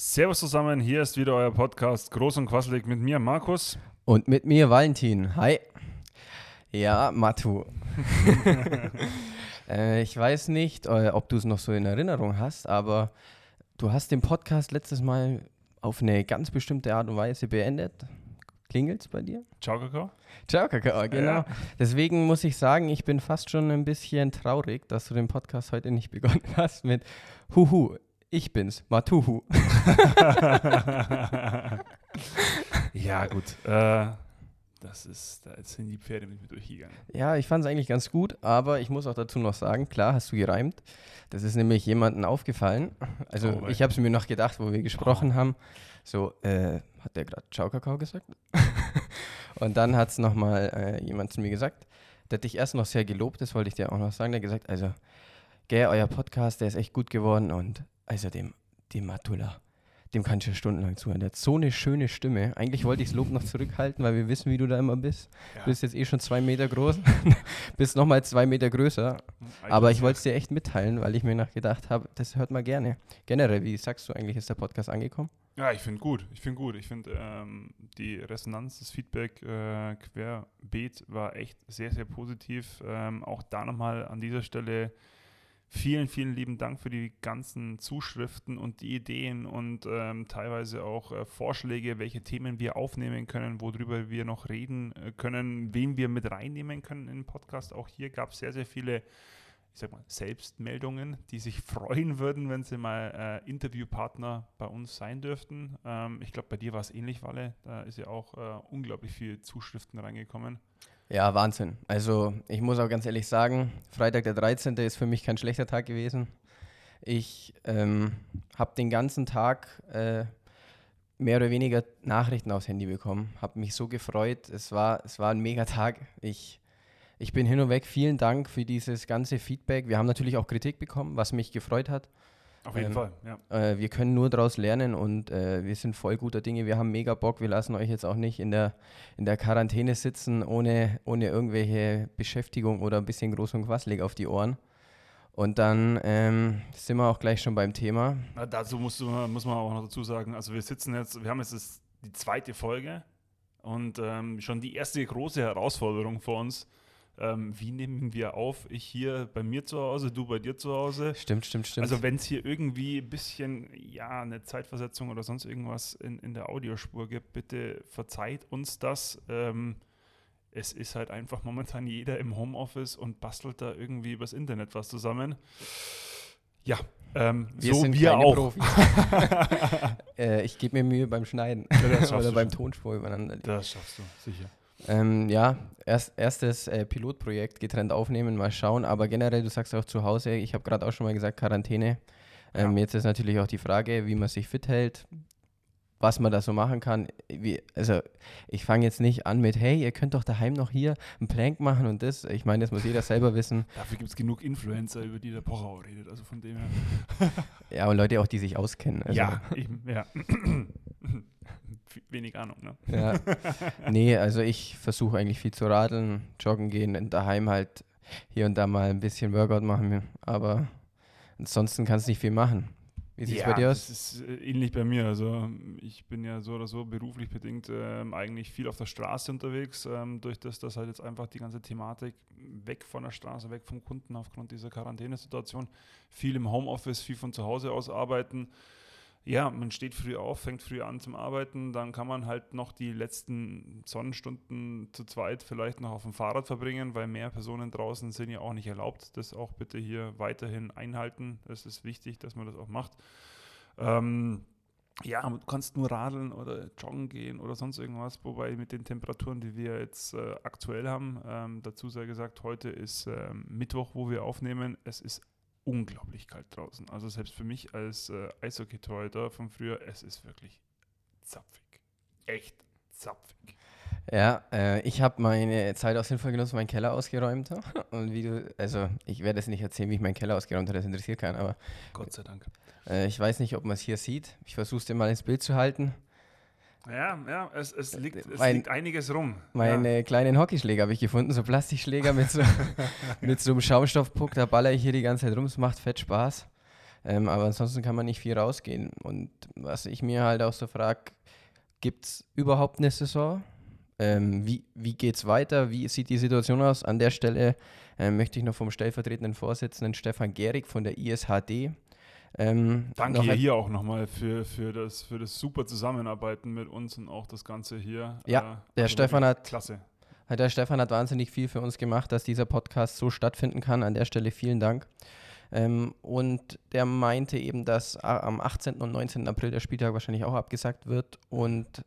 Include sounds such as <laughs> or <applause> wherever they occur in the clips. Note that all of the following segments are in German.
Servus zusammen, hier ist wieder euer Podcast Groß und Quasselig mit mir, Markus. Und mit mir, Valentin. Hi. Ja, Matu. <laughs> äh, ich weiß nicht, äh, ob du es noch so in Erinnerung hast, aber du hast den Podcast letztes Mal auf eine ganz bestimmte Art und Weise beendet. Klingelt's bei dir? Ciao, Kakao. Ciao, Kakao, genau. Ja. Deswegen muss ich sagen, ich bin fast schon ein bisschen traurig, dass du den Podcast heute nicht <laughs> begonnen hast mit Huhu. Ich bin's, Matuhu. <laughs> ja, gut. Äh, das ist, da sind die Pferde mit mir durchgegangen. Ja, ich fand es eigentlich ganz gut, aber ich muss auch dazu noch sagen, klar hast du gereimt. Das ist nämlich jemandem aufgefallen. Also oh, ich habe es mir noch gedacht, wo wir gesprochen oh. haben. So, äh, hat der gerade Ciao Kakao gesagt? <laughs> Und dann hat es nochmal äh, jemand zu mir gesagt. Der hat dich erst noch sehr gelobt, das wollte ich dir auch noch sagen. Der hat gesagt, also, gell, euer Podcast, der ist echt gut geworden und also dem, dem Matula, dem kann ich ja stundenlang zuhören. Der hat so eine schöne Stimme. Eigentlich wollte ich das Lob noch zurückhalten, weil wir wissen, wie du da immer bist. Ja. Du bist jetzt eh schon zwei Meter groß, <laughs> bist nochmal zwei Meter größer. Aber ich wollte es dir echt mitteilen, weil ich mir nachgedacht habe, das hört man gerne. Generell, wie sagst du eigentlich, ist der Podcast angekommen? Ja, ich finde gut. Ich finde gut. Ich finde ähm, die Resonanz, das Feedback äh, querbeet war echt sehr, sehr positiv. Ähm, auch da nochmal an dieser Stelle Vielen, vielen lieben Dank für die ganzen Zuschriften und die Ideen und ähm, teilweise auch äh, Vorschläge, welche Themen wir aufnehmen können, worüber wir noch reden äh, können, wen wir mit reinnehmen können in den Podcast. Auch hier gab es sehr, sehr viele, ich sag mal, Selbstmeldungen, die sich <laughs> freuen würden, wenn sie mal äh, Interviewpartner bei uns sein dürften. Ähm, ich glaube, bei dir war es ähnlich, Walle. Da ist ja auch äh, unglaublich viel Zuschriften reingekommen. Ja, Wahnsinn. Also ich muss auch ganz ehrlich sagen, Freitag der 13. ist für mich kein schlechter Tag gewesen. Ich ähm, habe den ganzen Tag äh, mehr oder weniger Nachrichten aufs Handy bekommen, habe mich so gefreut. Es war, es war ein mega Tag. Ich, ich bin hin und weg. Vielen Dank für dieses ganze Feedback. Wir haben natürlich auch Kritik bekommen, was mich gefreut hat. Auf jeden ähm, Fall, ja. Äh, wir können nur daraus lernen und äh, wir sind voll guter Dinge. Wir haben mega Bock. Wir lassen euch jetzt auch nicht in der, in der Quarantäne sitzen, ohne, ohne irgendwelche Beschäftigung oder ein bisschen groß und quasselig auf die Ohren. Und dann ähm, sind wir auch gleich schon beim Thema. Na, dazu musst du, muss man auch noch dazu sagen, also wir sitzen jetzt, wir haben jetzt das, die zweite Folge und ähm, schon die erste große Herausforderung vor uns ähm, wie nehmen wir auf? Ich hier bei mir zu Hause, du bei dir zu Hause. Stimmt, stimmt, stimmt. Also wenn es hier irgendwie ein bisschen, ja, eine Zeitversetzung oder sonst irgendwas in, in der Audiospur gibt, bitte verzeiht uns das. Ähm, es ist halt einfach momentan jeder im Homeoffice und bastelt da irgendwie übers Internet was zusammen. Ja, ähm, wir so sind wir auch. <laughs> äh, ich gebe mir Mühe beim Schneiden ja, oder beim Tonspur übereinander. Das schaffst du, sicher. Ähm, ja, erst, erstes äh, Pilotprojekt getrennt aufnehmen, mal schauen. Aber generell, du sagst auch zu Hause, ich habe gerade auch schon mal gesagt, Quarantäne. Ähm, ja. Jetzt ist natürlich auch die Frage, wie man sich fit hält, was man da so machen kann. Wie, also, ich fange jetzt nicht an mit, hey, ihr könnt doch daheim noch hier einen Plank machen und das. Ich meine, das muss jeder selber wissen. <laughs> Dafür gibt es genug Influencer, über die der Pocher auch redet. Also von dem her. <laughs> ja, und Leute auch, die sich auskennen. Also. Ja, eben, ja wenig Ahnung. Ne? Ja. <laughs> nee, also ich versuche eigentlich viel zu radeln, joggen gehen, und daheim halt hier und da mal ein bisschen Workout machen, aber ansonsten kannst du nicht viel machen. Wie sieht es ja, bei dir aus? Das ist äh, ähnlich bei mir. Also ich bin ja so oder so beruflich bedingt ähm, eigentlich viel auf der Straße unterwegs, ähm, durch das, dass halt jetzt einfach die ganze Thematik weg von der Straße, weg vom Kunden aufgrund dieser Quarantänesituation, viel im Homeoffice, viel von zu Hause aus arbeiten ja, man steht früh auf, fängt früh an zum Arbeiten, dann kann man halt noch die letzten Sonnenstunden zu zweit vielleicht noch auf dem Fahrrad verbringen, weil mehr Personen draußen sind ja auch nicht erlaubt. Das auch bitte hier weiterhin einhalten. Es ist wichtig, dass man das auch macht. Ähm, ja, du kannst nur radeln oder joggen gehen oder sonst irgendwas, wobei mit den Temperaturen, die wir jetzt äh, aktuell haben, ähm, dazu sei gesagt, heute ist äh, Mittwoch, wo wir aufnehmen. Es ist unglaublich kalt draußen. Also selbst für mich als äh, Eishockey-Torhüter von früher, es ist wirklich zapfig. Echt zapfig. Ja, äh, ich habe meine Zeit aus sinnvoll genutzt, meinen Keller ausgeräumt. <laughs> Und wie du, also ich werde es nicht erzählen, wie ich meinen Keller ausgeräumt habe, das interessiert keinen, aber. Gott sei Dank. Äh, ich weiß nicht, ob man es hier sieht. Ich versuche es dir mal ins Bild zu halten. Ja, ja, es, es, liegt, es mein, liegt einiges rum. Meine ja. kleinen Hockeyschläger habe ich gefunden, so Plastikschläger mit so, <laughs> mit so einem Schaumstoffpuck, da baller ich hier die ganze Zeit rum, es macht fett Spaß. Ähm, aber ansonsten kann man nicht viel rausgehen. Und was ich mir halt auch so frage, gibt es überhaupt eine Saison? Ähm, wie wie geht es weiter? Wie sieht die Situation aus? An der Stelle äh, möchte ich noch vom stellvertretenden Vorsitzenden Stefan Gehrig von der ISHD ähm, Danke hier, hier auch nochmal für, für, das, für das super Zusammenarbeiten mit uns und auch das Ganze hier. Ja, äh, der also Stefan hat. Klasse. Der Stefan hat wahnsinnig viel für uns gemacht, dass dieser Podcast so stattfinden kann. An der Stelle vielen Dank. Ähm, und der meinte eben, dass am 18. und 19. April der Spieltag wahrscheinlich auch abgesagt wird. Und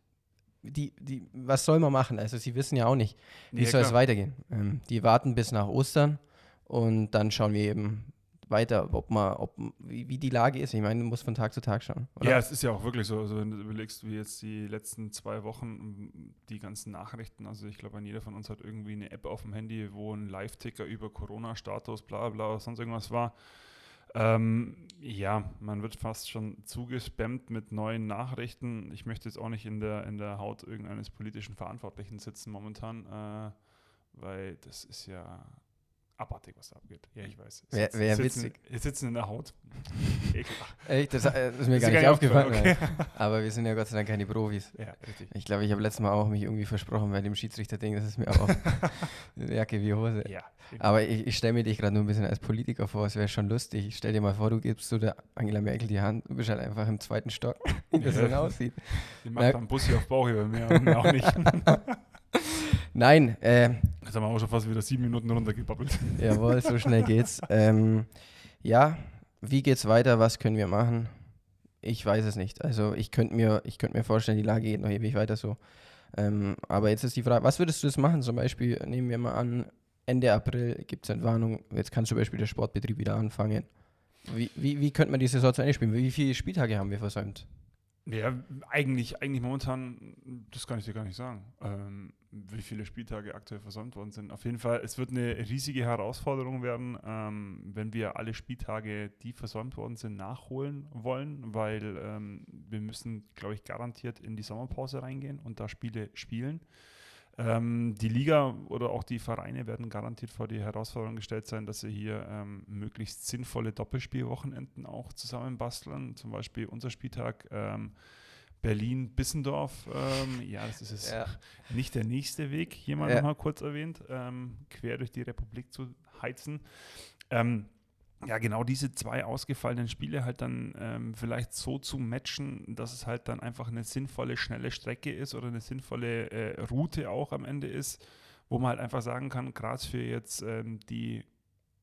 die, die, was soll man machen? Also sie wissen ja auch nicht, wie ja, soll klar. es weitergehen. Ähm, die warten bis nach Ostern und dann schauen wir eben, weiter, ob man, ob, wie, wie die Lage ist. Ich meine, du musst von Tag zu Tag schauen. Oder? Ja, es ist ja auch wirklich so. Also wenn du überlegst, wie jetzt die letzten zwei Wochen die ganzen Nachrichten, also ich glaube, jeder von uns hat irgendwie eine App auf dem Handy, wo ein Live-Ticker über Corona-Status, bla bla, sonst irgendwas war. Ähm, ja, man wird fast schon zugespammt mit neuen Nachrichten. Ich möchte jetzt auch nicht in der, in der Haut irgendeines politischen Verantwortlichen sitzen momentan, äh, weil das ist ja abartig, was da abgeht. Ja, ich weiß. Wär witzig. Wir sitzen in der Haut. <laughs> Echt, das, äh, das, ist mir das gar nicht aufgefallen. Okay. <laughs> Aber wir sind ja Gott sei Dank keine Profis. Ja, richtig. Ich glaube, ich habe letztes Mal auch mich irgendwie versprochen bei dem Schiedsrichter-Ding. Das ist mir auch <laughs> Jacke wie Hose. Ja, Aber ich, ich stelle mir dich gerade nur ein bisschen als Politiker vor. Es wäre schon lustig. Ich stell dir mal vor, du gibst so der Angela Merkel die Hand. Du bist halt einfach im zweiten Stock, wie das dann aussieht. Die macht dann Bussi auf Bauch über mir. auch nicht. Nein. Äh, Jetzt haben wir auch schon fast wieder sieben Minuten runtergebabbelt. Jawohl, so schnell geht's. <laughs> ähm, ja, wie geht's weiter? Was können wir machen? Ich weiß es nicht. Also ich könnte mir, könnt mir vorstellen, die Lage geht noch ewig weiter so. Ähm, aber jetzt ist die Frage, was würdest du jetzt machen? Zum Beispiel, nehmen wir mal an, Ende April gibt es Entwarnung, jetzt kann zum Beispiel der Sportbetrieb wieder anfangen. Wie, wie, wie könnte man die Saison zu Ende spielen? Wie viele Spieltage haben wir versäumt? Ja, eigentlich, eigentlich momentan, das kann ich dir gar nicht sagen, ähm, wie viele Spieltage aktuell versäumt worden sind. Auf jeden Fall, es wird eine riesige Herausforderung werden, ähm, wenn wir alle Spieltage, die versäumt worden sind, nachholen wollen, weil ähm, wir müssen, glaube ich, garantiert in die Sommerpause reingehen und da Spiele spielen. Ähm, die Liga oder auch die Vereine werden garantiert vor die Herausforderung gestellt sein, dass sie hier ähm, möglichst sinnvolle Doppelspielwochenenden auch zusammenbasteln. Zum Beispiel unser Spieltag ähm, Berlin-Bissendorf. Ähm, ja, das ist jetzt ja. nicht der nächste Weg, hier mal ja. nochmal kurz erwähnt, ähm, quer durch die Republik zu heizen. Ähm, ja, genau diese zwei ausgefallenen Spiele halt dann ähm, vielleicht so zu matchen, dass es halt dann einfach eine sinnvolle, schnelle Strecke ist oder eine sinnvolle äh, Route auch am Ende ist, wo man halt einfach sagen kann, gerade für jetzt ähm, die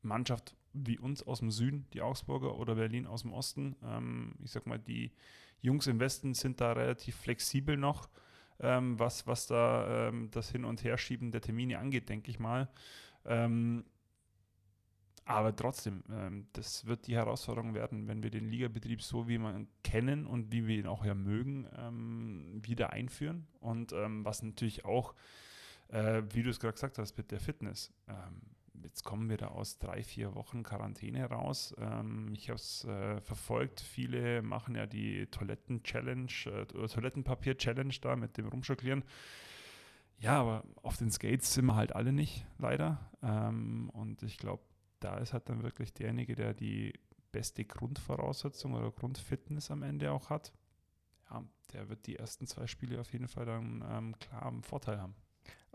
Mannschaft wie uns aus dem Süden, die Augsburger oder Berlin aus dem Osten, ähm, ich sag mal, die Jungs im Westen sind da relativ flexibel noch, ähm, was, was da ähm, das Hin- und Herschieben der Termine angeht, denke ich mal. Ähm, aber trotzdem, ähm, das wird die Herausforderung werden, wenn wir den Ligabetrieb so, wie wir ihn kennen und wie wir ihn auch ja mögen, ähm, wieder einführen. Und ähm, was natürlich auch, äh, wie du es gerade gesagt hast, mit der Fitness. Ähm, jetzt kommen wir da aus drei, vier Wochen Quarantäne raus. Ähm, ich habe es äh, verfolgt. Viele machen ja die Toiletten-Challenge, äh, Toilettenpapier-Challenge da mit dem Rumschoklieren. Ja, aber auf den Skates sind wir halt alle nicht, leider. Ähm, und ich glaube, da ist halt dann wirklich derjenige, der die beste Grundvoraussetzung oder Grundfitness am Ende auch hat. Ja, der wird die ersten zwei Spiele auf jeden Fall dann ähm, klar einen Vorteil haben.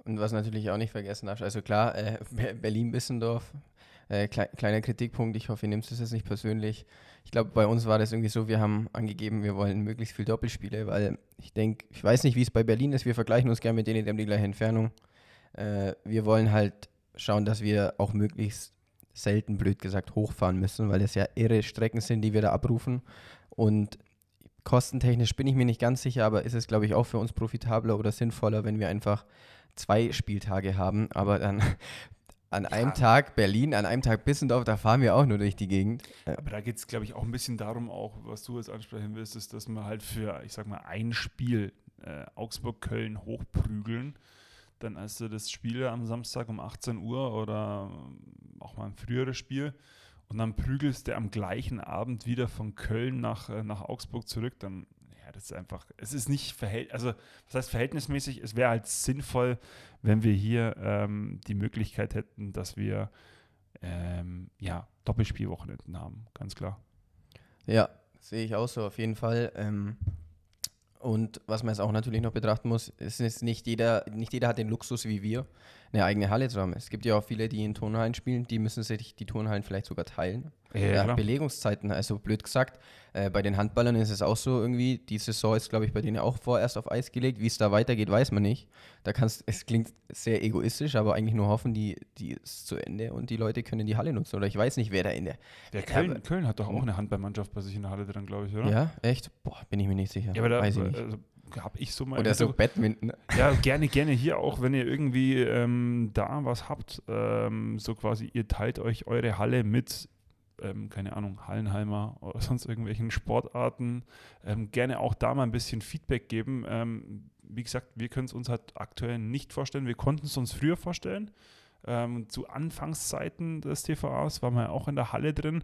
Und was natürlich auch nicht vergessen darfst, also klar, äh, Berlin-Bissendorf, äh, klei kleiner Kritikpunkt, ich hoffe, ihr nehmt es jetzt nicht persönlich. Ich glaube, bei uns war das irgendwie so, wir haben angegeben, wir wollen möglichst viel Doppelspiele, weil ich denke, ich weiß nicht, wie es bei Berlin ist, wir vergleichen uns gerne mit denen, die haben die gleiche Entfernung. Äh, wir wollen halt schauen, dass wir auch möglichst selten, blöd gesagt, hochfahren müssen, weil es ja irre Strecken sind, die wir da abrufen. Und kostentechnisch bin ich mir nicht ganz sicher, aber ist es, glaube ich, auch für uns profitabler oder sinnvoller, wenn wir einfach zwei Spieltage haben, aber dann <laughs> an einem ja. Tag Berlin, an einem Tag Bissendorf, da fahren wir auch nur durch die Gegend. Aber da geht es, glaube ich, auch ein bisschen darum, auch was du jetzt ansprechen willst, ist, dass wir halt für, ich sag mal, ein Spiel äh, Augsburg-Köln hochprügeln dann hast du das Spiel am Samstag um 18 Uhr oder auch mal ein früheres Spiel und dann prügelst du am gleichen Abend wieder von Köln nach, äh, nach Augsburg zurück, dann, ja, das ist einfach, es ist nicht verhältnismäßig, also was heißt verhältnismäßig, es wäre halt sinnvoll, wenn wir hier ähm, die Möglichkeit hätten, dass wir ähm, ja, Doppelspielwochenenden haben, ganz klar. Ja, sehe ich auch so, auf jeden Fall. Ähm, und was man jetzt auch natürlich noch betrachten muss, ist nicht jeder, nicht jeder hat den Luxus wie wir, eine eigene Halle zu haben. Es gibt ja auch viele, die in Turnhallen spielen, die müssen sich die Turnhallen vielleicht sogar teilen. Ja, ja Belegungszeiten, also blöd gesagt, äh, bei den Handballern ist es auch so irgendwie, die Saison ist, glaube ich, bei denen auch vorerst auf Eis gelegt. Wie es da weitergeht, weiß man nicht. Da kannst, es klingt sehr egoistisch, aber eigentlich nur hoffen, die, die ist zu Ende und die Leute können die Halle nutzen. Oder ich weiß nicht, wer da in der. der Köln, aber, Köln hat doch auch eine Handballmannschaft bei sich in der Halle drin, glaube ich, oder? Ja, echt? Boah, bin ich mir nicht sicher. Ja, aber da, weiß ich nicht. Also, habe ich so mal. Oder so Badminton. Ja, gerne, gerne hier auch, wenn ihr irgendwie ähm, da was habt, ähm, so quasi, ihr teilt euch eure Halle mit, ähm, keine Ahnung, Hallenheimer oder <laughs> sonst irgendwelchen Sportarten. Ähm, gerne auch da mal ein bisschen Feedback geben. Ähm, wie gesagt, wir können es uns halt aktuell nicht vorstellen. Wir konnten es uns früher vorstellen. Ähm, zu Anfangszeiten des TVAs waren wir auch in der Halle drin.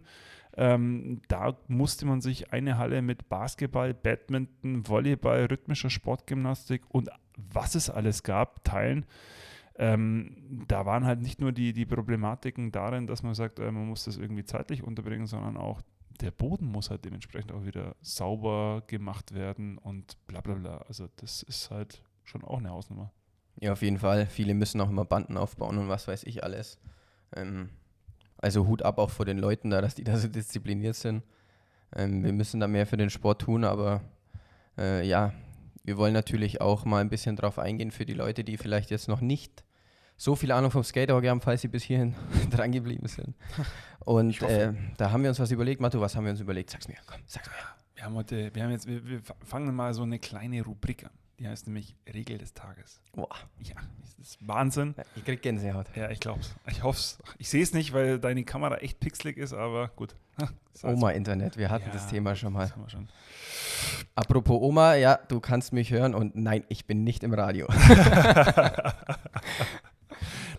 Ähm, da musste man sich eine Halle mit Basketball, Badminton, Volleyball, rhythmischer Sportgymnastik und was es alles gab, teilen. Ähm, da waren halt nicht nur die, die Problematiken darin, dass man sagt, äh, man muss das irgendwie zeitlich unterbringen, sondern auch der Boden muss halt dementsprechend auch wieder sauber gemacht werden und bla bla bla. Also das ist halt schon auch eine Hausnummer. Ja, auf jeden Fall. Viele müssen auch immer Banden aufbauen und was weiß ich alles. Ähm, also Hut ab auch vor den Leuten da, dass die da so diszipliniert sind. Ähm, wir müssen da mehr für den Sport tun, aber äh, ja, wir wollen natürlich auch mal ein bisschen drauf eingehen für die Leute, die vielleicht jetzt noch nicht so viel Ahnung vom Skaterhockey haben, falls sie bis hierhin <laughs> dran geblieben sind. Und äh, da haben wir uns was überlegt. Matu, was haben wir uns überlegt? Sag's mir, komm, sag's mir. Wir haben heute, wir haben jetzt, wir, wir fangen mal so eine kleine Rubrik an. Die heißt nämlich Regel des Tages. Boah. Ja, das ist Wahnsinn. Ja, ich krieg Gänsehaut. Ja, ich glaub's. Ich hoff's. Ich sehe es nicht, weil deine Kamera echt pixelig ist, aber gut. <laughs> Oma Internet, wir hatten ja, das Thema schon mal. Das haben wir schon. Apropos Oma, ja, du kannst mich hören und nein, ich bin nicht im Radio. <laughs>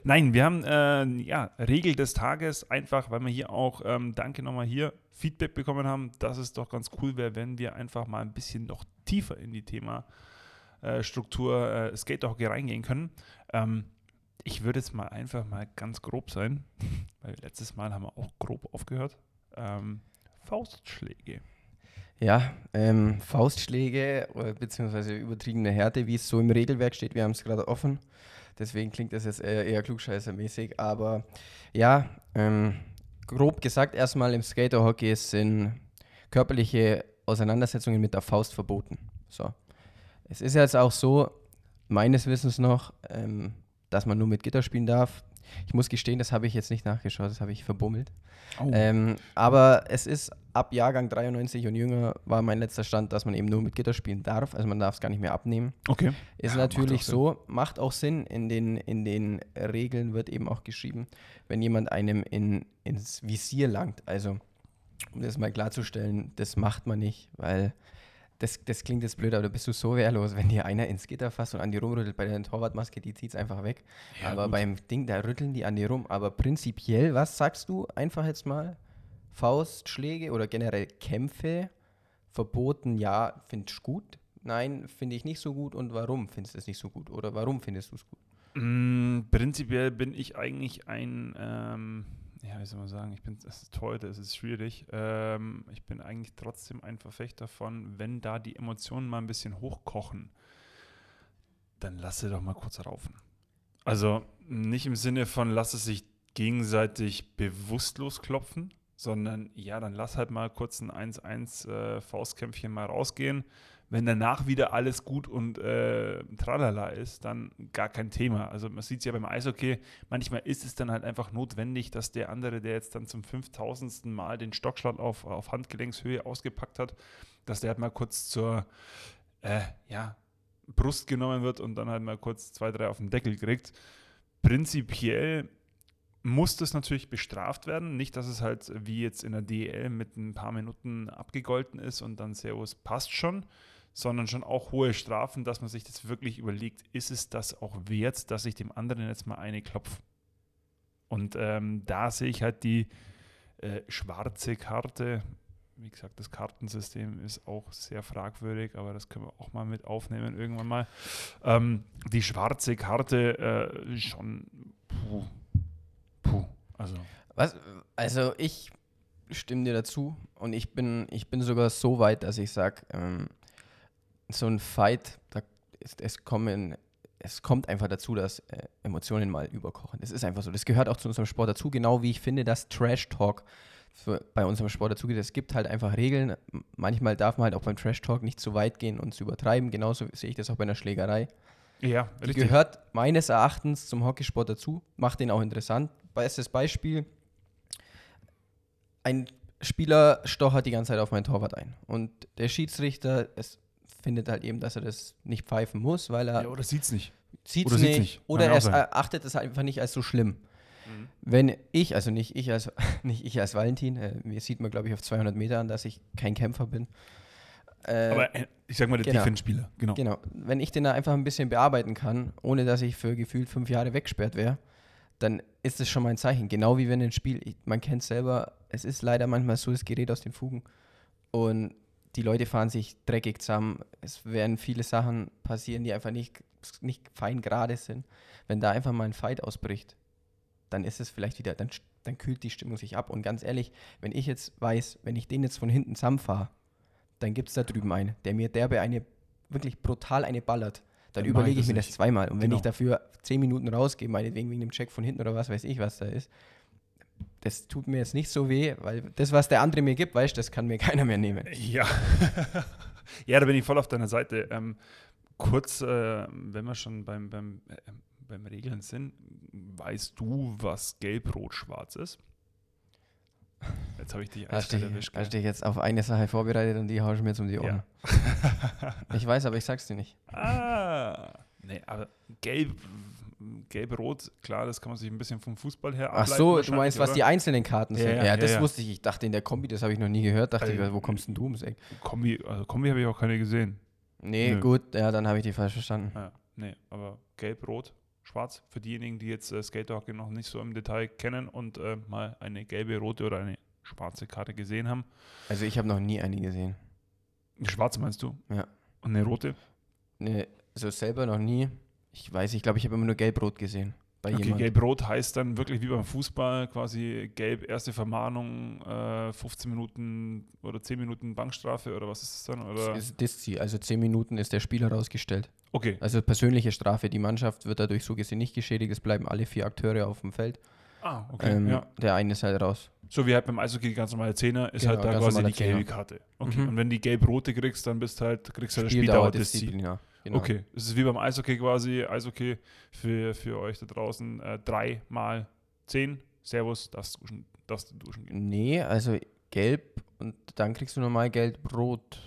nein, wir haben äh, ja Regel des Tages, einfach weil wir hier auch, ähm, danke nochmal hier, Feedback bekommen haben, dass es doch ganz cool wäre, wenn wir einfach mal ein bisschen noch tiefer in die Thema Struktur äh, Skate-Hockey reingehen können. Ähm, ich würde jetzt mal einfach mal ganz grob sein, <laughs> weil letztes Mal haben wir auch grob aufgehört. Ähm, Faustschläge. Ja, ähm, Faustschläge äh, beziehungsweise übertriebene Härte, wie es so im Regelwerk steht. Wir haben es gerade offen. Deswegen klingt das jetzt eher, eher klugscheißermäßig. Aber ja, ähm, grob gesagt, erstmal im Skaterhockey sind körperliche Auseinandersetzungen mit der Faust verboten. So. Es ist jetzt auch so, meines Wissens noch, ähm, dass man nur mit Gitter spielen darf. Ich muss gestehen, das habe ich jetzt nicht nachgeschaut, das habe ich verbummelt. Oh. Ähm, aber es ist ab Jahrgang 93 und jünger war mein letzter Stand, dass man eben nur mit Gitter spielen darf. Also man darf es gar nicht mehr abnehmen. Okay. Ist ja, natürlich macht so, macht auch Sinn. In den, in den Regeln wird eben auch geschrieben, wenn jemand einem in, ins Visier langt. Also, um das mal klarzustellen, das macht man nicht, weil das, das klingt jetzt blöd, aber da bist du so wehrlos, wenn dir einer ins Gitter fasst und an die rumrüttelt. Bei der Torwartmaske, die zieht es einfach weg. Ja, aber gut. beim Ding, da rütteln die an die rum. Aber prinzipiell, was sagst du einfach jetzt mal? Faustschläge oder generell Kämpfe verboten, ja, findest du gut? Nein, finde ich nicht so gut. Und warum findest du es nicht so gut? Oder warum findest du es gut? Mm, prinzipiell bin ich eigentlich ein. Ähm ja, wie soll man sagen, ich bin, es ist heute, es ist schwierig. Ähm, ich bin eigentlich trotzdem ein Verfechter von, wenn da die Emotionen mal ein bisschen hochkochen, dann lasse doch mal kurz raufen. Also nicht im Sinne von, lass es sich gegenseitig bewusstlos klopfen, sondern ja, dann lass halt mal kurz ein 1-1 äh, Faustkämpfchen mal rausgehen. Wenn danach wieder alles gut und äh, tralala ist, dann gar kein Thema. Also man sieht es ja beim Eishockey, manchmal ist es dann halt einfach notwendig, dass der andere, der jetzt dann zum 5000. Mal den Stockschlag auf, auf Handgelenkshöhe ausgepackt hat, dass der halt mal kurz zur äh, ja, Brust genommen wird und dann halt mal kurz zwei, drei auf den Deckel kriegt. Prinzipiell muss das natürlich bestraft werden. Nicht, dass es halt wie jetzt in der DEL mit ein paar Minuten abgegolten ist und dann Servus passt schon, sondern schon auch hohe Strafen, dass man sich das wirklich überlegt, ist es das auch wert, dass ich dem anderen jetzt mal eine klopfe? Und ähm, da sehe ich halt die äh, schwarze Karte. Wie gesagt, das Kartensystem ist auch sehr fragwürdig, aber das können wir auch mal mit aufnehmen irgendwann mal. Ähm, die schwarze Karte äh, schon, puh, puh, also. Was, also ich stimme dir dazu. Und ich bin, ich bin sogar so weit, dass ich sage, ähm, so ein Fight, da ist, es, kommen, es kommt einfach dazu, dass äh, Emotionen mal überkochen. Das ist einfach so. Das gehört auch zu unserem Sport dazu, genau wie ich finde, dass Trash Talk für, bei unserem Sport dazu geht. Es gibt halt einfach Regeln. Manchmal darf man halt auch beim Trash Talk nicht zu weit gehen und zu übertreiben. Genauso sehe ich das auch bei einer Schlägerei. Ja, Die richtig. gehört meines Erachtens zum Hockeysport dazu, macht den auch interessant. Bestes Beispiel: Ein Spieler stochert die ganze Zeit auf meinen Torwart ein. Und der Schiedsrichter es findet halt eben, dass er das nicht pfeifen muss, weil er. Ja, oder sieht es nicht. Sieht es nicht, nicht. Oder er achtet es einfach nicht als so schlimm. Mhm. Wenn ich, also nicht ich als, <laughs> nicht ich als Valentin, äh, mir sieht man, glaube ich, auf 200 Meter an, dass ich kein Kämpfer bin. Äh, Aber äh, ich sag mal, der genau, Defense-Spieler, genau. Genau. Wenn ich den da einfach ein bisschen bearbeiten kann, ohne dass ich für gefühlt fünf Jahre weggesperrt wäre, dann ist das schon mal ein Zeichen. Genau wie wenn ein Spiel, ich, man kennt es selber, es ist leider manchmal so, es gerät aus den Fugen und die Leute fahren sich dreckig zusammen. Es werden viele Sachen passieren, die einfach nicht, nicht fein gerade sind. Wenn da einfach mal ein Fight ausbricht, dann ist es vielleicht wieder, dann, dann kühlt die Stimmung sich ab. Und ganz ehrlich, wenn ich jetzt weiß, wenn ich den jetzt von hinten zusammenfahre, dann gibt es da drüben einen, der mir derbe eine, wirklich brutal eine ballert. Dann, dann überlege ich mir nicht. das zweimal. Und wenn genau. ich dafür zehn Minuten rausgehe, meinetwegen wegen dem Check von hinten oder was weiß ich, was da ist, das tut mir jetzt nicht so weh, weil das, was der andere mir gibt, weißt du, das kann mir <laughs> keiner mehr nehmen. Ja. <laughs> ja, da bin ich voll auf deiner Seite. Ähm, kurz, äh, wenn wir schon beim, beim, äh, beim Regeln sind, weißt du, was gelb, rot, schwarz ist? Jetzt habe ich dich hast dich, erwischt. Hast dich jetzt auf eine Sache vorbereitet und die haust du mir jetzt um die Ohren. Ja. <laughs> ich weiß, aber ich sag's dir nicht. Ah, nee, aber gelb, gelb-rot, klar, das kann man sich ein bisschen vom Fußball her Ach so, du meinst, oder? was die einzelnen Karten sind? Ja, ja, ja das ja, wusste ich. Ich dachte in der Kombi, das habe ich noch nie gehört. Dachte also, ich, wo kommst denn du ums Eck? Kombi, also Kombi habe ich auch keine gesehen. Nee, Nö. gut, ja, dann habe ich die falsch verstanden. Ja, nee, aber gelb-rot, schwarz, für diejenigen, die jetzt äh, Skaterhockey noch nicht so im Detail kennen und äh, mal eine gelbe, rote oder eine schwarze Karte gesehen haben. Also ich habe noch nie eine gesehen. Eine schwarze meinst du? Ja. Und eine rote? Nee, also selber noch nie. Ich weiß, ich glaube, ich habe immer nur gelb-rot gesehen. Bei okay, gelb-rot heißt dann wirklich wie beim Fußball quasi gelb, erste Vermahnung, äh, 15 Minuten oder 10 Minuten Bankstrafe oder was ist das dann? Oder? Das ist Diszi, also 10 Minuten ist der Spieler rausgestellt. Okay. Also persönliche Strafe, die Mannschaft wird dadurch so gesehen nicht geschädigt, es bleiben alle vier Akteure auf dem Feld. Ah, okay. Ähm, ja. Der eine ist halt raus. So wie halt beim Eishockey ganz normale Zehner ist genau, halt da quasi die gelbe Karte. Okay. Mhm. Und wenn die gelb-rote kriegst, dann bist halt, kriegst du halt Spieldauer Disziplin. Genau. Okay, es ist wie beim Eishockey quasi. Eishockey für, für euch da draußen äh, drei mal zehn. Servus, darfst du duschen, darfst du duschen gehen. Nee, also gelb und dann kriegst du normal gelb-rot,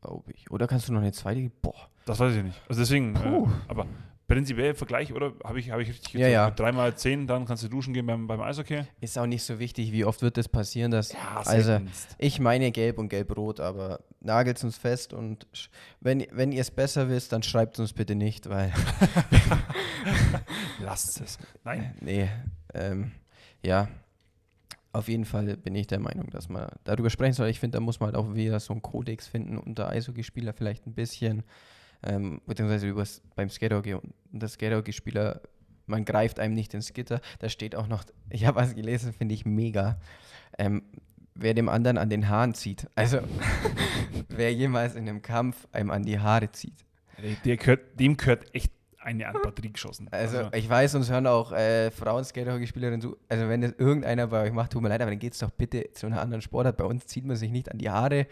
glaube ich. Oder kannst du noch eine zweite? Boah. Das weiß ich nicht. Also deswegen, äh, aber prinzipiell Vergleich, oder? Habe ich, hab ich richtig gesagt? Ja, ja. Dreimal zehn, dann kannst du duschen gehen beim, beim Eishockey. Ist auch nicht so wichtig, wie oft wird das passieren, dass. Ja, also, ich meine gelb und gelb-rot, aber nagelt uns fest und wenn, wenn ihr es besser wisst, dann schreibt es uns bitte nicht, weil. <laughs> <laughs> Lasst es. Nein. Nee. Ähm, ja. Auf jeden Fall bin ich der Meinung, dass man darüber sprechen soll. Ich finde, da muss man halt auch wieder so einen Kodex finden unter Eishockeyspieler vielleicht ein bisschen ähm, beziehungsweise übers, beim Skaterhockey und der Skaterhockey-Spieler, man greift einem nicht ins Gitter. Da steht auch noch, <laughs> ich habe was gelesen, finde ich mega. Ähm, wer dem anderen an den Haaren zieht. Also, <laughs> wer jemals in einem Kampf einem an die Haare zieht. Gehört, dem gehört echt eine an Batterie geschossen. Also, also, ich weiß, uns hören auch äh, Frauen-Skaterhockey-Spielerinnen zu. Also, wenn das irgendeiner bei euch macht, tut mir leid, aber dann geht es doch bitte zu einer anderen Sportart. Bei uns zieht man sich nicht an die Haare.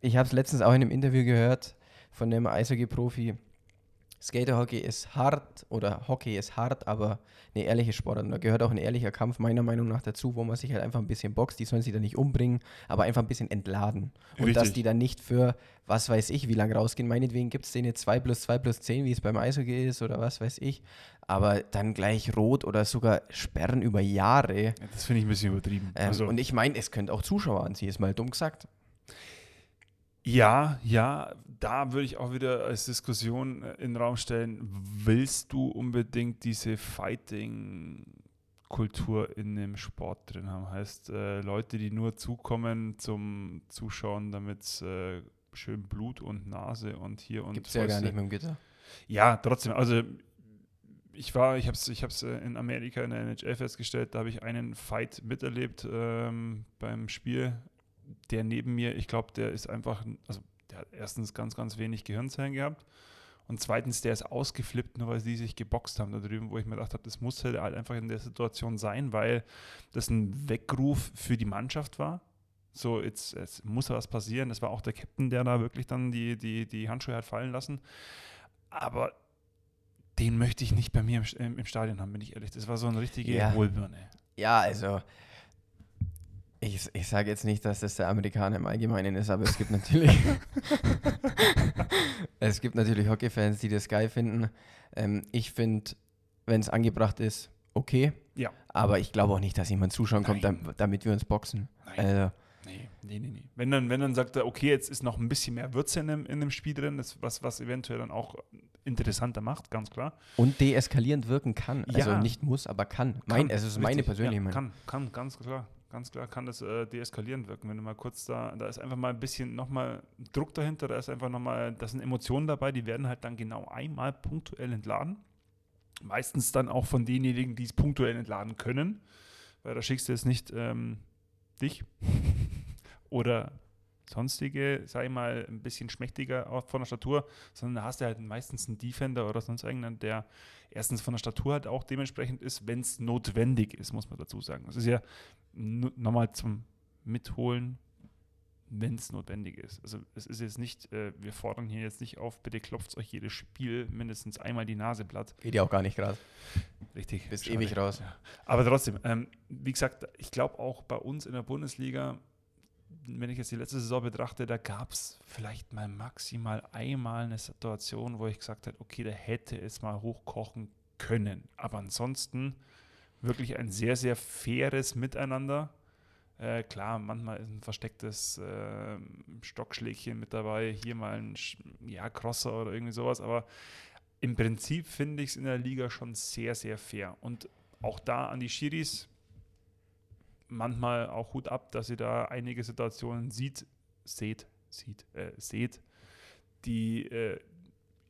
Ich habe es letztens auch in einem Interview gehört von dem Eishockey-Profi. Skaterhockey ist hart oder Hockey ist hart, aber eine ehrliche Sportart. Und da gehört auch ein ehrlicher Kampf meiner Meinung nach dazu, wo man sich halt einfach ein bisschen boxt. Die sollen sich da nicht umbringen, aber einfach ein bisschen entladen. Und Richtig. dass die dann nicht für, was weiß ich, wie lange rausgehen. Meinetwegen gibt es denen 2 plus 2 plus 10, wie es beim Eishockey ist oder was weiß ich. Aber dann gleich rot oder sogar sperren über Jahre. Ja, das finde ich ein bisschen übertrieben. Ähm, also. Und ich meine, es könnte auch Zuschauer anziehen, ist mal dumm gesagt. Ja, ja, da würde ich auch wieder als Diskussion äh, in den Raum stellen, willst du unbedingt diese Fighting-Kultur in dem Sport drin haben? Heißt, äh, Leute, die nur zukommen zum Zuschauen, damit es äh, schön Blut und Nase und hier und Gibt es ja gar nicht mit dem Gitter. Ja, trotzdem, also ich war, ich habe es ich hab's in Amerika in der NHL festgestellt, da habe ich einen Fight miterlebt ähm, beim Spiel, der neben mir, ich glaube, der ist einfach, also der hat erstens ganz, ganz wenig Gehirnzellen gehabt und zweitens, der ist ausgeflippt, nur weil sie sich geboxt haben da drüben, wo ich mir gedacht habe, das muss halt einfach in der Situation sein, weil das ein Weckruf für die Mannschaft war. So, jetzt, jetzt muss was passieren. Das war auch der Captain, der da wirklich dann die, die, die Handschuhe hat fallen lassen. Aber den möchte ich nicht bei mir im, im Stadion haben, bin ich ehrlich. Das war so eine richtige ja. Wohlbirne. Ja, also ich, ich sage jetzt nicht, dass das der Amerikaner im Allgemeinen ist, aber es gibt natürlich <laughs> es gibt natürlich Hockey-Fans, die das geil finden. Ähm, ich finde, wenn es angebracht ist, okay. Ja. Aber ich glaube auch nicht, dass jemand zuschauen Nein. kommt, damit wir uns boxen. Nein. Also, nee, nee, nee, nee. Wenn dann, wenn dann sagt er, okay, jetzt ist noch ein bisschen mehr Würze in dem, in dem Spiel drin, das, was, was eventuell dann auch interessanter macht, ganz klar. Und deeskalierend wirken kann. Also ja. nicht muss, aber kann. kann mein, es ist meine persönliche ja, Meinung. Kann, kann, ganz klar ganz klar kann das äh, deeskalierend wirken. Wenn du mal kurz da, da ist einfach mal ein bisschen nochmal Druck dahinter, da ist einfach nochmal, da sind Emotionen dabei, die werden halt dann genau einmal punktuell entladen. Meistens dann auch von denjenigen, die es punktuell entladen können, weil da schickst du jetzt nicht ähm, dich <laughs> oder sonstige, sag ich mal, ein bisschen schmächtiger von der Statur, sondern da hast du halt meistens einen Defender oder sonst irgendeinen, der erstens von der Statur halt auch dementsprechend ist, wenn es notwendig ist, muss man dazu sagen. Das ist ja nochmal zum Mitholen, wenn es notwendig ist. Also es ist jetzt nicht, äh, wir fordern hier jetzt nicht auf, bitte klopft euch jedes Spiel mindestens einmal die Nase platt. Geht ja auch gar nicht gerade. Richtig. Bist ewig raus. Ja. Aber trotzdem, ähm, wie gesagt, ich glaube auch bei uns in der Bundesliga wenn ich jetzt die letzte Saison betrachte, da gab es vielleicht mal maximal einmal eine Situation, wo ich gesagt habe, okay, da hätte es mal hochkochen können. Aber ansonsten wirklich ein sehr, sehr faires Miteinander. Äh, klar, manchmal ist ein verstecktes äh, Stockschlägchen mit dabei, hier mal ein ja, Crosser oder irgendwie sowas, aber im Prinzip finde ich es in der Liga schon sehr, sehr fair. Und auch da an die Schiris, manchmal auch Hut ab, dass ihr da einige Situationen sieht, seht, sieht, äh, seht, die äh,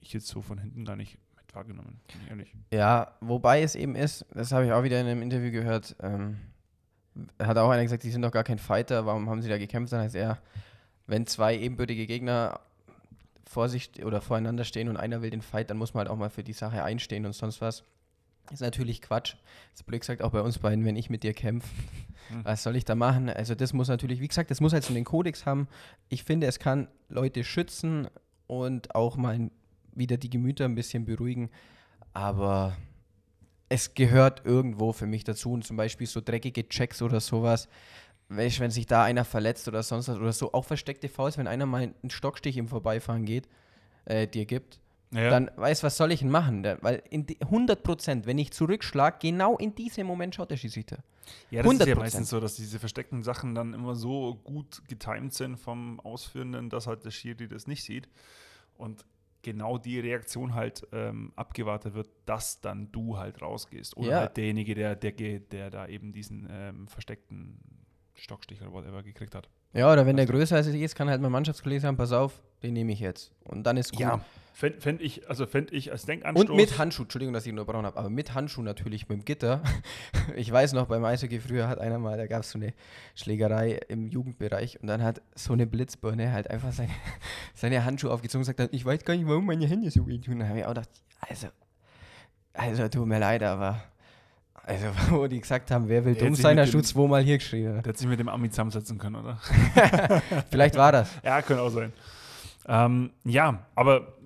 ich jetzt so von hinten gar nicht mit wahrgenommen, ehrlich. Ja, wobei es eben ist, das habe ich auch wieder in einem Interview gehört, ähm, hat auch einer gesagt, die sind doch gar kein Fighter, warum haben sie da gekämpft? Dann heißt er, wenn zwei ebenbürtige Gegner vor sich oder voreinander stehen und einer will den Fight, dann muss man halt auch mal für die Sache einstehen und sonst was. Ist natürlich Quatsch. Das blöd gesagt auch bei uns beiden, wenn ich mit dir kämpfe. Hm. Was soll ich da machen? Also das muss natürlich, wie gesagt, das muss halt so den Kodex haben. Ich finde, es kann Leute schützen und auch mal wieder die Gemüter ein bisschen beruhigen. Aber es gehört irgendwo für mich dazu. Und zum Beispiel so dreckige Checks oder sowas. Wenn sich da einer verletzt oder sonst was oder so, auch versteckte Fouls, wenn einer mal einen Stockstich im Vorbeifahren geht, äh, dir gibt, ja. dann weiß, was soll ich denn machen? Weil in 100 Prozent, wenn ich zurückschlage, genau in diesem Moment schaut der Schiedsrichter. Ja, das 100%. ist ja meistens so, dass diese versteckten Sachen dann immer so gut getimt sind vom Ausführenden, dass halt der Schiri das nicht sieht. Und genau die Reaktion halt ähm, abgewartet wird, dass dann du halt rausgehst. Oder ja. halt derjenige, der, der, der da eben diesen ähm, versteckten Stockstich oder whatever gekriegt hat. Ja, oder wenn der größer als ich ist, kann halt mein Mannschaftskollege sagen, pass auf, den nehme ich jetzt. Und dann ist gut. Ja, fände fänd ich, also fänd ich als Denkanstoß. Und mit Handschuh, Entschuldigung, dass ich nur braun habe, aber mit Handschuh natürlich, mit dem Gitter. <laughs> Ich weiß noch, beim Eishockey früher hat einer mal, da gab es so eine Schlägerei im Jugendbereich und dann hat so eine Blitzbirne halt einfach seine, <laughs> seine Handschuhe aufgezogen und gesagt, ich weiß gar nicht, warum meine Hände so wehtun. Und dann habe ich auch gedacht, also, also tut mir leid, aber also, <laughs> wo die gesagt haben, wer will der dumm sein, hast du zweimal hier geschrieben. Der hat sich mit dem Ami zusammensetzen können, oder? Vielleicht war das. Ja, könnte auch sein. Ähm, ja, aber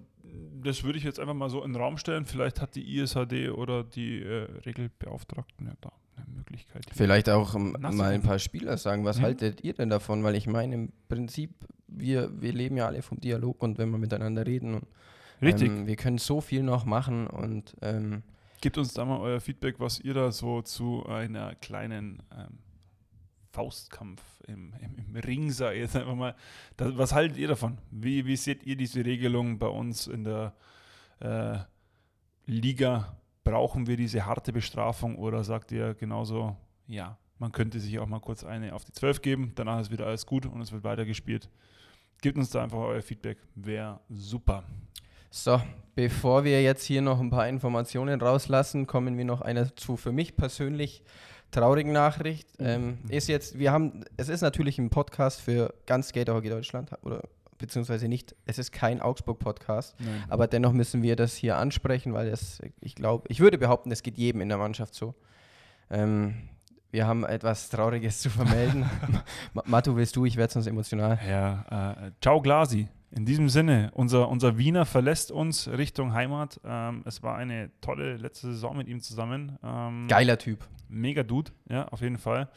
das würde ich jetzt einfach mal so in den Raum stellen. Vielleicht hat die ISHD oder die äh, Regelbeauftragten ja da eine Möglichkeit. Vielleicht auch um, mal ein paar Spieler sagen, was mhm. haltet ihr denn davon? Weil ich meine, im Prinzip, wir, wir leben ja alle vom Dialog und wenn wir miteinander reden und Richtig. Ähm, wir können so viel noch machen und ähm, Gebt uns da mal euer Feedback, was ihr da so zu einer kleinen ähm, Faustkampf im, im, im Ring, ich jetzt einfach mal. Das, was haltet ihr davon? Wie, wie seht ihr diese Regelung bei uns in der äh, Liga? Brauchen wir diese harte Bestrafung oder sagt ihr genauso, ja, man könnte sich auch mal kurz eine auf die 12 geben, danach ist wieder alles gut und es wird weitergespielt? Gebt uns da einfach euer Feedback, wäre super. So, bevor wir jetzt hier noch ein paar Informationen rauslassen, kommen wir noch einer zu für mich persönlich traurigen Nachricht. Mhm. Ähm, ist jetzt, wir haben, es ist natürlich ein Podcast für ganz Skater Hockey Deutschland oder beziehungsweise nicht, es ist kein Augsburg-Podcast, aber dennoch müssen wir das hier ansprechen, weil es, ich glaube, ich würde behaupten, es geht jedem in der Mannschaft so. Ähm, wir haben etwas Trauriges zu vermelden. <laughs> Matu, willst du? Ich werde sonst emotional. Ja, äh, ciao Glasi. In diesem Sinne, unser, unser Wiener verlässt uns Richtung Heimat. Ähm, es war eine tolle letzte Saison mit ihm zusammen. Ähm, Geiler Typ. Mega Dude, ja, auf jeden Fall.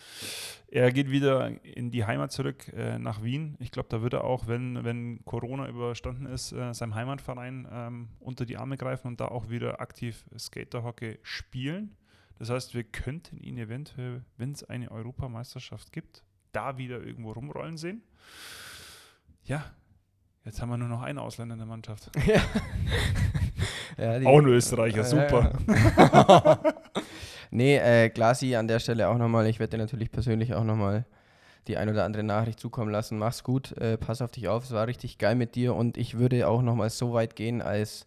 Er geht wieder in die Heimat zurück äh, nach Wien. Ich glaube, da wird er auch, wenn, wenn Corona überstanden ist, äh, seinem Heimatverein ähm, unter die Arme greifen und da auch wieder aktiv Skaterhockey spielen. Das heißt, wir könnten ihn eventuell, wenn es eine Europameisterschaft gibt, da wieder irgendwo rumrollen sehen. Ja, Jetzt haben wir nur noch einen Ausländer in der Mannschaft. <laughs> Ja. ja auch ein Österreicher, super. Ja, <laughs> nee, äh, Glasi an der Stelle auch nochmal. Ich werde dir natürlich persönlich auch nochmal die ein oder andere Nachricht zukommen lassen. Mach's gut, äh, pass auf dich auf. Es war richtig geil mit dir und ich würde auch nochmal so weit gehen, als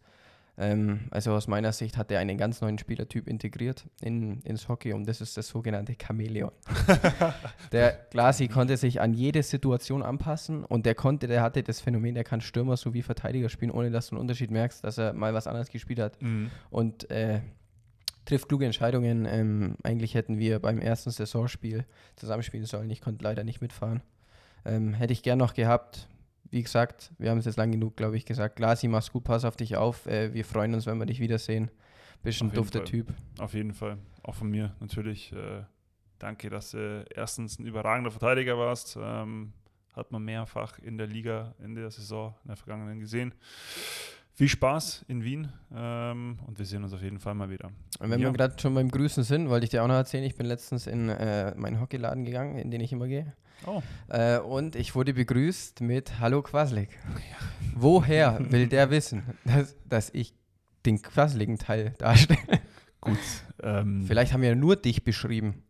ähm, also aus meiner Sicht hat er einen ganz neuen Spielertyp integriert in, ins Hockey und das ist das sogenannte Chamäleon. <laughs> der Glasi konnte sich an jede Situation anpassen und der konnte, der hatte das Phänomen, der kann Stürmer sowie Verteidiger spielen, ohne dass du einen Unterschied merkst, dass er mal was anderes gespielt hat. Mhm. Und äh, trifft kluge Entscheidungen. Ähm, eigentlich hätten wir beim ersten Saisonspiel zusammenspielen sollen. Ich konnte leider nicht mitfahren. Ähm, hätte ich gern noch gehabt wie gesagt, wir haben es jetzt lang genug, glaube ich, gesagt. Glasi, mach's gut, pass auf dich auf. Äh, wir freuen uns, wenn wir dich wiedersehen. Bist ein dufter Typ. Auf jeden Fall. Auch von mir natürlich. Äh, danke, dass du erstens ein überragender Verteidiger warst. Ähm, hat man mehrfach in der Liga in der Saison in der vergangenen gesehen. Viel Spaß in Wien ähm, und wir sehen uns auf jeden Fall mal wieder. Und wenn ja. wir gerade schon beim Grüßen sind, wollte ich dir auch noch erzählen, ich bin letztens in äh, meinen Hockeyladen gegangen, in den ich immer gehe. Oh. Äh, und ich wurde begrüßt mit Hallo Quaslik. Ja. <laughs> Woher will der wissen, dass, dass ich den quasseligen Teil darstelle? Gut. Ähm, Vielleicht haben wir nur dich beschrieben.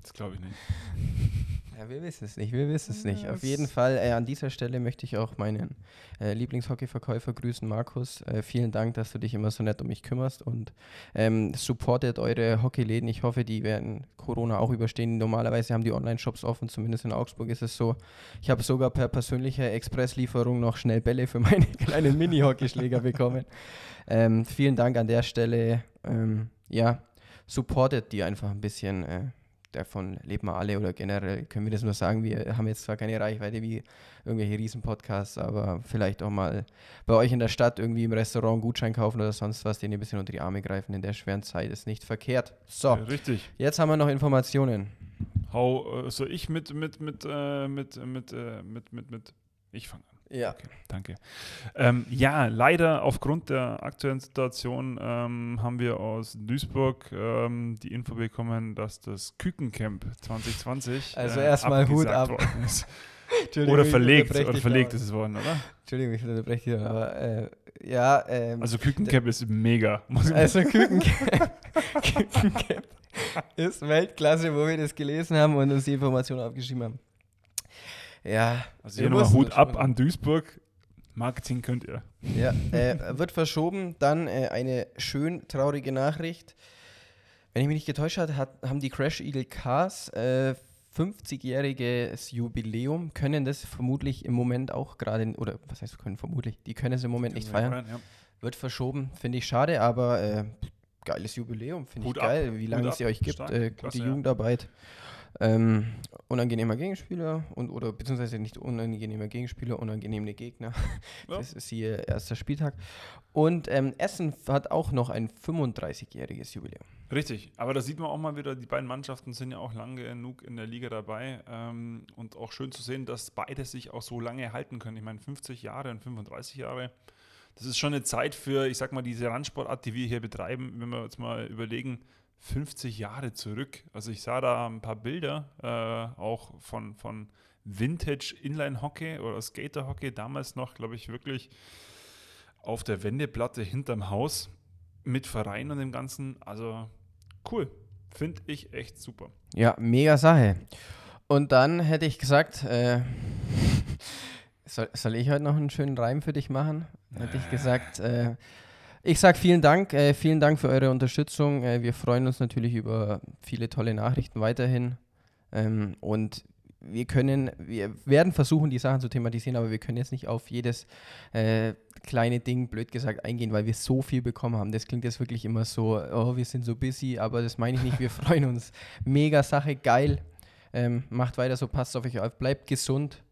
Das glaube ich nicht. <laughs> Ja, wir wissen es nicht, wir wissen es nicht. Auf jeden Fall, äh, an dieser Stelle möchte ich auch meinen äh, Lieblingshockeyverkäufer grüßen, Markus. Äh, vielen Dank, dass du dich immer so nett um mich kümmerst und ähm, supportet eure Hockeyläden. Ich hoffe, die werden Corona auch überstehen. Normalerweise haben die Online-Shops offen, zumindest in Augsburg ist es so. Ich habe sogar per persönlicher Expresslieferung noch schnell Bälle für meine <laughs> kleinen Mini-Hockeyschläger bekommen. Ähm, vielen Dank an der Stelle. Ähm, ja, supportet die einfach ein bisschen äh, davon leben wir alle oder generell können wir das nur sagen. Wir haben jetzt zwar keine Reichweite wie irgendwelche Riesenpodcasts, aber vielleicht auch mal bei euch in der Stadt irgendwie im Restaurant einen Gutschein kaufen oder sonst was, den ihr ein bisschen unter die Arme greifen in der schweren Zeit ist nicht verkehrt. So, ja, richtig. Jetzt haben wir noch Informationen. Hau, äh, soll ich mit, mit, mit, äh, mit, mit, äh, mit, mit, mit, ich fange an. Ja. Okay, danke. Ähm, ja, leider aufgrund der aktuellen Situation ähm, haben wir aus Duisburg ähm, die Info bekommen, dass das Kükencamp 2020 also äh, erstmal Hut ab. <laughs> oder verlegt, oder verlegt ist es worden, oder? Entschuldigung, ich unterbreche hier, aber äh, ja. Ähm, also Kükencamp ist mega. Also Kükencamp, <laughs> Kükencamp ist Weltklasse, wo wir das gelesen haben und uns die Informationen aufgeschrieben haben. Ja. Also hier nochmal Hut ab an Duisburg. Marketing könnt ihr. Ja, <laughs> äh, wird verschoben. Dann äh, eine schön traurige Nachricht. Wenn ich mich nicht getäuscht habe, hat, haben die Crash Eagle Cars äh, 50-jähriges Jubiläum, können das vermutlich im Moment auch gerade, oder was heißt können vermutlich, die können es im Moment nicht feiern. Rein, ja. Wird verschoben, finde ich schade, aber äh, geiles Jubiläum, finde ich geil, ab. wie lange es ihr euch gibt, äh, gute Klasse, Jugendarbeit. Ja. Ähm, unangenehmer Gegenspieler und oder beziehungsweise nicht unangenehmer Gegenspieler, unangenehme Gegner. Ja. Das ist hier erster Spieltag. Und ähm, Essen hat auch noch ein 35-jähriges Jubiläum. Richtig, aber da sieht man auch mal wieder, die beiden Mannschaften sind ja auch lange genug in der Liga dabei ähm, und auch schön zu sehen, dass beide sich auch so lange halten können. Ich meine, 50 Jahre und 35 Jahre, das ist schon eine Zeit für, ich sag mal, diese Randsportart, die wir hier betreiben, wenn wir uns mal überlegen, 50 Jahre zurück. Also ich sah da ein paar Bilder, äh, auch von, von Vintage Inline Hockey oder Skater Hockey, damals noch, glaube ich, wirklich auf der Wendeplatte hinterm Haus mit Verein und dem Ganzen. Also cool. Finde ich echt super. Ja, mega Sache. Und dann hätte ich gesagt, äh, <laughs> Soll, soll, ich heute noch einen schönen Reim für dich machen? Hätte ich gesagt. Äh, ich sage vielen Dank, äh, vielen Dank für eure Unterstützung. Äh, wir freuen uns natürlich über viele tolle Nachrichten weiterhin. Ähm, und wir können, wir werden versuchen, die Sachen zu thematisieren, aber wir können jetzt nicht auf jedes äh, kleine Ding, blöd gesagt, eingehen, weil wir so viel bekommen haben. Das klingt jetzt wirklich immer so, oh, wir sind so busy, aber das meine ich nicht. Wir <laughs> freuen uns. Mega Sache, geil. Ähm, macht weiter so, passt auf euch auf, bleibt gesund.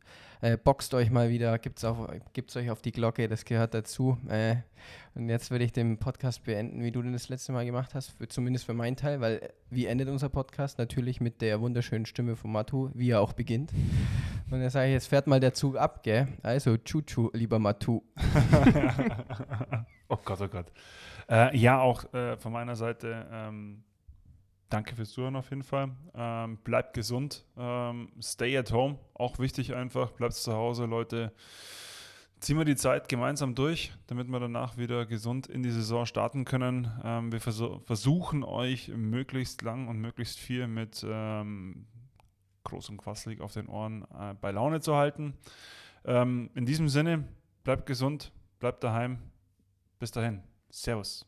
Äh, boxt euch mal wieder, gibt es euch auf die Glocke, das gehört dazu. Äh, und jetzt würde ich den Podcast beenden, wie du den das letzte Mal gemacht hast, für, zumindest für meinen Teil, weil wie endet unser Podcast? Natürlich mit der wunderschönen Stimme von Matu, wie er auch beginnt. Und dann sage ich, jetzt fährt mal der Zug ab, gell? Also, tschu lieber Matu. <laughs> oh Gott, oh Gott. Äh, ja, auch äh, von meiner Seite ähm, Danke fürs Zuhören auf jeden Fall. Ähm, bleibt gesund. Ähm, stay at home. Auch wichtig einfach. Bleibt zu Hause, Leute. Ziehen wir die Zeit gemeinsam durch, damit wir danach wieder gesund in die Saison starten können. Ähm, wir vers versuchen euch möglichst lang und möglichst viel mit ähm, groß und quasselig auf den Ohren äh, bei Laune zu halten. Ähm, in diesem Sinne, bleibt gesund, bleibt daheim. Bis dahin. Servus.